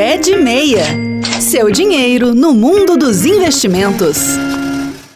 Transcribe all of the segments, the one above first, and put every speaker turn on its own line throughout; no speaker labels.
Pé de Meia. Seu dinheiro no mundo dos investimentos.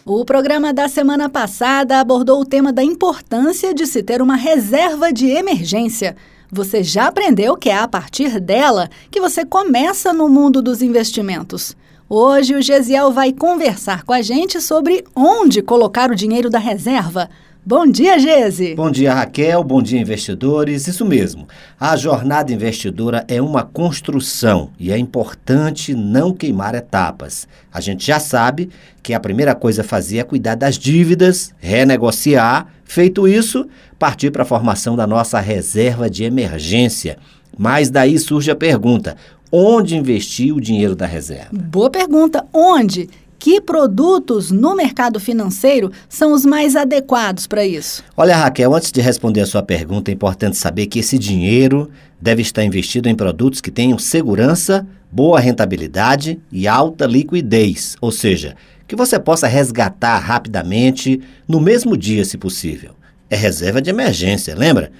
O programa da semana passada abordou o tema da importância de se ter uma reserva de emergência. Você já aprendeu que é a partir dela que você começa no mundo dos investimentos. Hoje o Gesiel vai conversar com a gente sobre onde colocar o dinheiro da reserva. Bom dia, Gese.
Bom dia, Raquel. Bom dia, investidores. Isso mesmo. A jornada investidora é uma construção e é importante não queimar etapas. A gente já sabe que a primeira coisa a fazer é cuidar das dívidas, renegociar. Feito isso, partir para a formação da nossa reserva de emergência. Mas daí surge a pergunta: onde investir o dinheiro da reserva?
Boa pergunta. Onde? Que produtos no mercado financeiro são os mais adequados para isso?
Olha, Raquel, antes de responder a sua pergunta, é importante saber que esse dinheiro deve estar investido em produtos que tenham segurança, boa rentabilidade e alta liquidez, ou seja, que você possa resgatar rapidamente no mesmo dia, se possível. É reserva de emergência, lembra?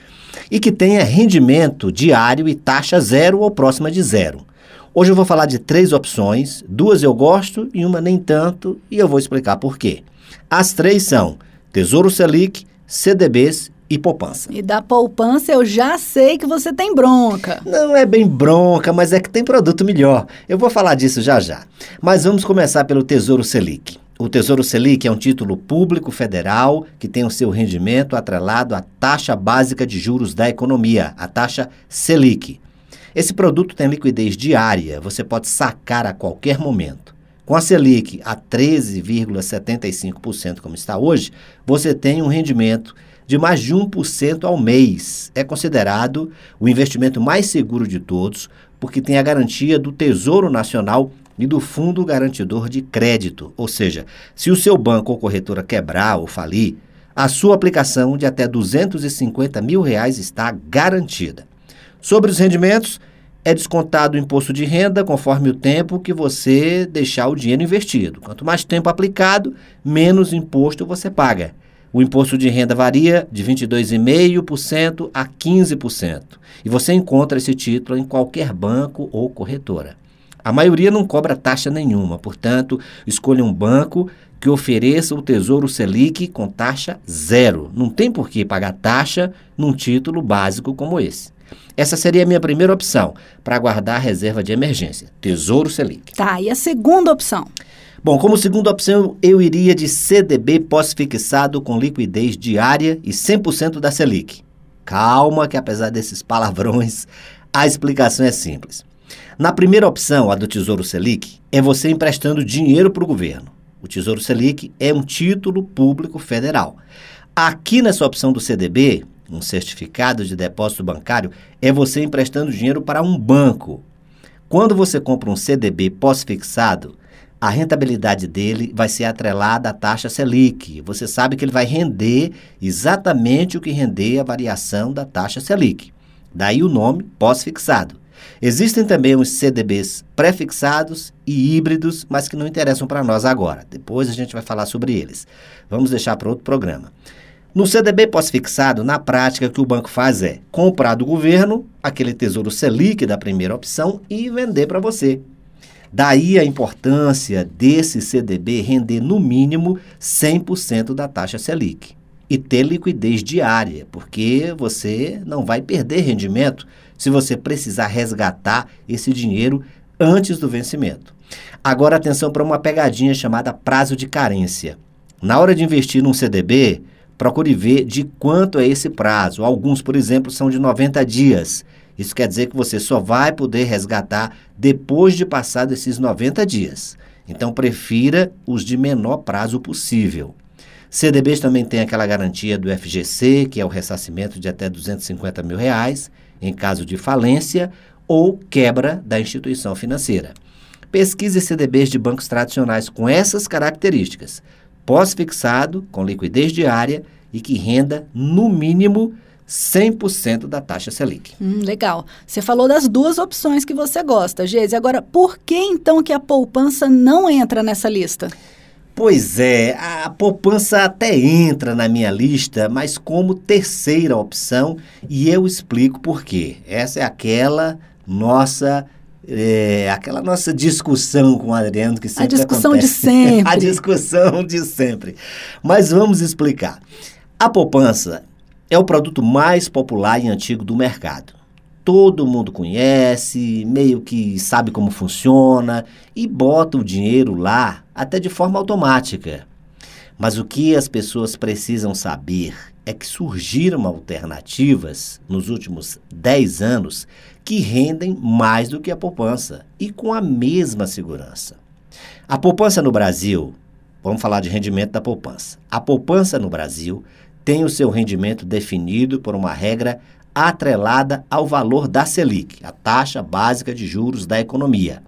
E que tenha rendimento diário e taxa zero ou próxima de zero. Hoje eu vou falar de três opções, duas eu gosto e uma nem tanto, e eu vou explicar por quê. As três são Tesouro Selic, CDBs e poupança.
E da poupança eu já sei que você tem bronca.
Não é bem bronca, mas é que tem produto melhor. Eu vou falar disso já já. Mas vamos começar pelo Tesouro Selic. O Tesouro Selic é um título público federal que tem o seu rendimento atrelado à taxa básica de juros da economia, a taxa Selic. Esse produto tem liquidez diária, você pode sacar a qualquer momento. Com a Selic a 13,75%, como está hoje, você tem um rendimento de mais de 1% ao mês. É considerado o investimento mais seguro de todos, porque tem a garantia do Tesouro Nacional e do Fundo Garantidor de Crédito. Ou seja, se o seu banco ou corretora quebrar ou falir, a sua aplicação de até 250 mil reais está garantida. Sobre os rendimentos, é descontado o imposto de renda conforme o tempo que você deixar o dinheiro investido. Quanto mais tempo aplicado, menos imposto você paga. O imposto de renda varia de 22,5% a 15%. E você encontra esse título em qualquer banco ou corretora. A maioria não cobra taxa nenhuma, portanto, escolha um banco que ofereça o Tesouro Selic com taxa zero. Não tem por que pagar taxa num título básico como esse. Essa seria a minha primeira opção para guardar reserva de emergência, Tesouro Selic.
Tá, e a segunda opção?
Bom, como segunda opção, eu iria de CDB pós-fixado com liquidez diária e 100% da Selic. Calma, que apesar desses palavrões, a explicação é simples. Na primeira opção, a do Tesouro Selic, é você emprestando dinheiro para o governo. O Tesouro Selic é um título público federal. Aqui nessa opção do CDB, um certificado de depósito bancário, é você emprestando dinheiro para um banco. Quando você compra um CDB pós-fixado, a rentabilidade dele vai ser atrelada à taxa Selic. Você sabe que ele vai render exatamente o que render a variação da taxa Selic. Daí o nome pós-fixado. Existem também os CDBs pré-fixados e híbridos, mas que não interessam para nós agora. Depois a gente vai falar sobre eles. Vamos deixar para outro programa. No CDB pós-fixado, na prática, o que o banco faz é comprar do governo aquele tesouro Selic da primeira opção e vender para você. Daí a importância desse CDB render no mínimo 100% da taxa Selic e ter liquidez diária, porque você não vai perder rendimento se você precisar resgatar esse dinheiro antes do vencimento. Agora atenção para uma pegadinha chamada prazo de carência. Na hora de investir num CDB, procure ver de quanto é esse prazo. Alguns, por exemplo, são de 90 dias. Isso quer dizer que você só vai poder resgatar depois de passar esses 90 dias. Então, prefira os de menor prazo possível. CDBs também tem aquela garantia do FGC, que é o ressarcimento de até 250 mil reais, em caso de falência ou quebra da instituição financeira. Pesquise CDBs de bancos tradicionais com essas características pós-fixado, com liquidez diária e que renda, no mínimo, 100% da taxa Selic.
Hum, legal. Você falou das duas opções que você gosta, Geise. Agora, por que então que a poupança não entra nessa lista?
Pois é, a poupança até entra na minha lista, mas como terceira opção, e eu explico por quê. Essa é aquela nossa é, aquela nossa discussão com o Adriano que sempre
A discussão
acontece.
de sempre.
a discussão de sempre. Mas vamos explicar. A poupança é o produto mais popular e antigo do mercado. Todo mundo conhece, meio que sabe como funciona e bota o dinheiro lá até de forma automática. Mas o que as pessoas precisam saber é que surgiram alternativas nos últimos 10 anos que rendem mais do que a poupança e com a mesma segurança. A poupança no Brasil, vamos falar de rendimento da poupança. A poupança no Brasil tem o seu rendimento definido por uma regra atrelada ao valor da Selic, a taxa básica de juros da economia.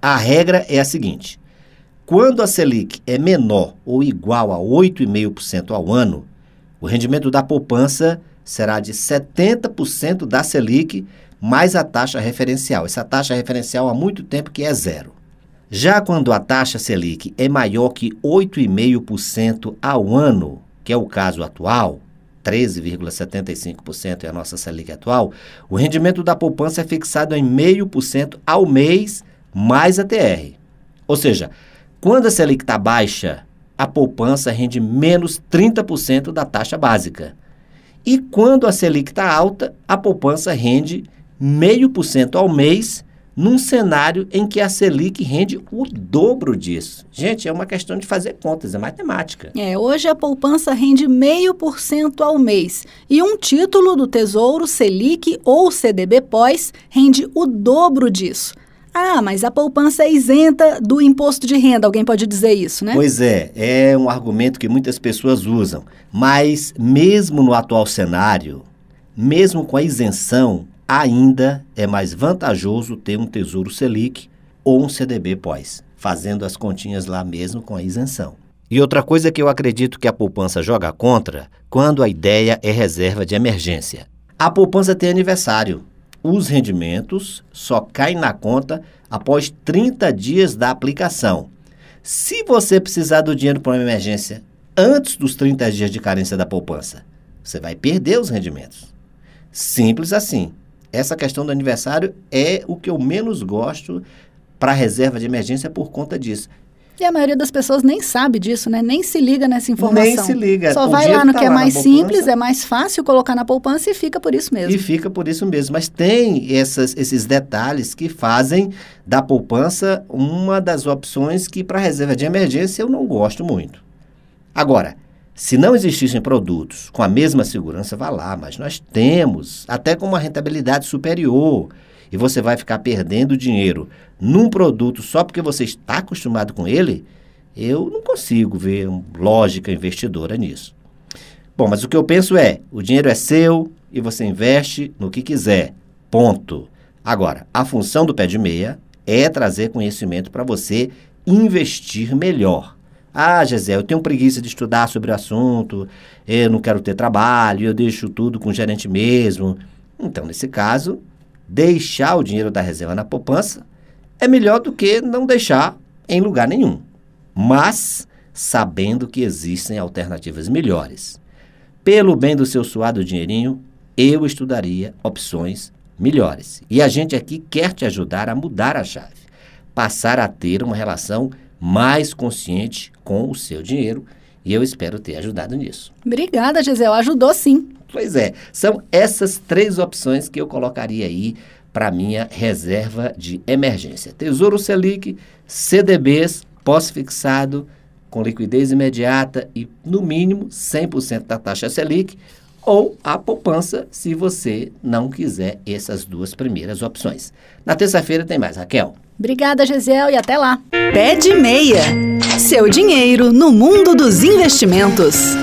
A regra é a seguinte: quando a Selic é menor ou igual a 8,5% ao ano, o rendimento da poupança será de 70% da Selic mais a taxa referencial. Essa taxa referencial há muito tempo que é zero. Já quando a taxa Selic é maior que 8,5% ao ano, que é o caso atual, 13,75% é a nossa Selic atual, o rendimento da poupança é fixado em 0,5% ao mês mais a TR. Ou seja, quando a Selic está baixa, a poupança rende menos 30% da taxa básica. E quando a Selic está alta, a poupança rende 0,5% ao mês num cenário em que a Selic rende o dobro disso. Gente, é uma questão de fazer contas, é matemática.
É, hoje a poupança rende 0,5% ao mês e um título do Tesouro Selic ou CDB pós rende o dobro disso. Ah, mas a poupança é isenta do imposto de renda, alguém pode dizer isso, né?
Pois é, é um argumento que muitas pessoas usam. Mas, mesmo no atual cenário, mesmo com a isenção, ainda é mais vantajoso ter um Tesouro Selic ou um CDB pós, fazendo as continhas lá mesmo com a isenção. E outra coisa que eu acredito que a poupança joga contra, quando a ideia é reserva de emergência. A poupança tem aniversário. Os rendimentos só caem na conta após 30 dias da aplicação. Se você precisar do dinheiro para uma emergência antes dos 30 dias de carência da poupança, você vai perder os rendimentos. Simples assim. Essa questão do aniversário é o que eu menos gosto para reserva de emergência por conta disso.
E a maioria das pessoas nem sabe disso, né? Nem se liga nessa informação.
Nem se liga.
Só
O
vai lá no
tá
que é
lá na
mais simples, é mais fácil colocar na poupança e fica por isso mesmo.
E fica por isso mesmo. Mas tem essas, esses detalhes que fazem da poupança uma das opções que, para reserva de emergência, eu não gosto muito. Agora, se não existissem produtos com a mesma segurança, vá lá, mas nós temos, até com uma rentabilidade superior. E você vai ficar perdendo dinheiro num produto só porque você está acostumado com ele, eu não consigo ver lógica investidora nisso. Bom, mas o que eu penso é: o dinheiro é seu e você investe no que quiser. Ponto. Agora, a função do pé de meia é trazer conhecimento para você investir melhor. Ah, Gisele, eu tenho preguiça de estudar sobre o assunto, eu não quero ter trabalho, eu deixo tudo com o gerente mesmo. Então, nesse caso, deixar o dinheiro da reserva na poupança é melhor do que não deixar em lugar nenhum. Mas sabendo que existem alternativas melhores. Pelo bem do seu suado dinheirinho, eu estudaria opções melhores. E a gente aqui quer te ajudar a mudar a chave, passar a ter uma relação mais consciente com o seu dinheiro, e eu espero ter ajudado nisso.
Obrigada, Gisele. Ajudou sim.
Pois é, são essas três opções que eu colocaria aí para minha reserva de emergência: Tesouro Selic, CDBs, pós-fixado, com liquidez imediata e, no mínimo, 100% da taxa Selic, ou a poupança, se você não quiser essas duas primeiras opções. Na terça-feira tem mais, Raquel.
Obrigada, Gisele, e até lá.
Pé de meia. Seu dinheiro no mundo dos investimentos.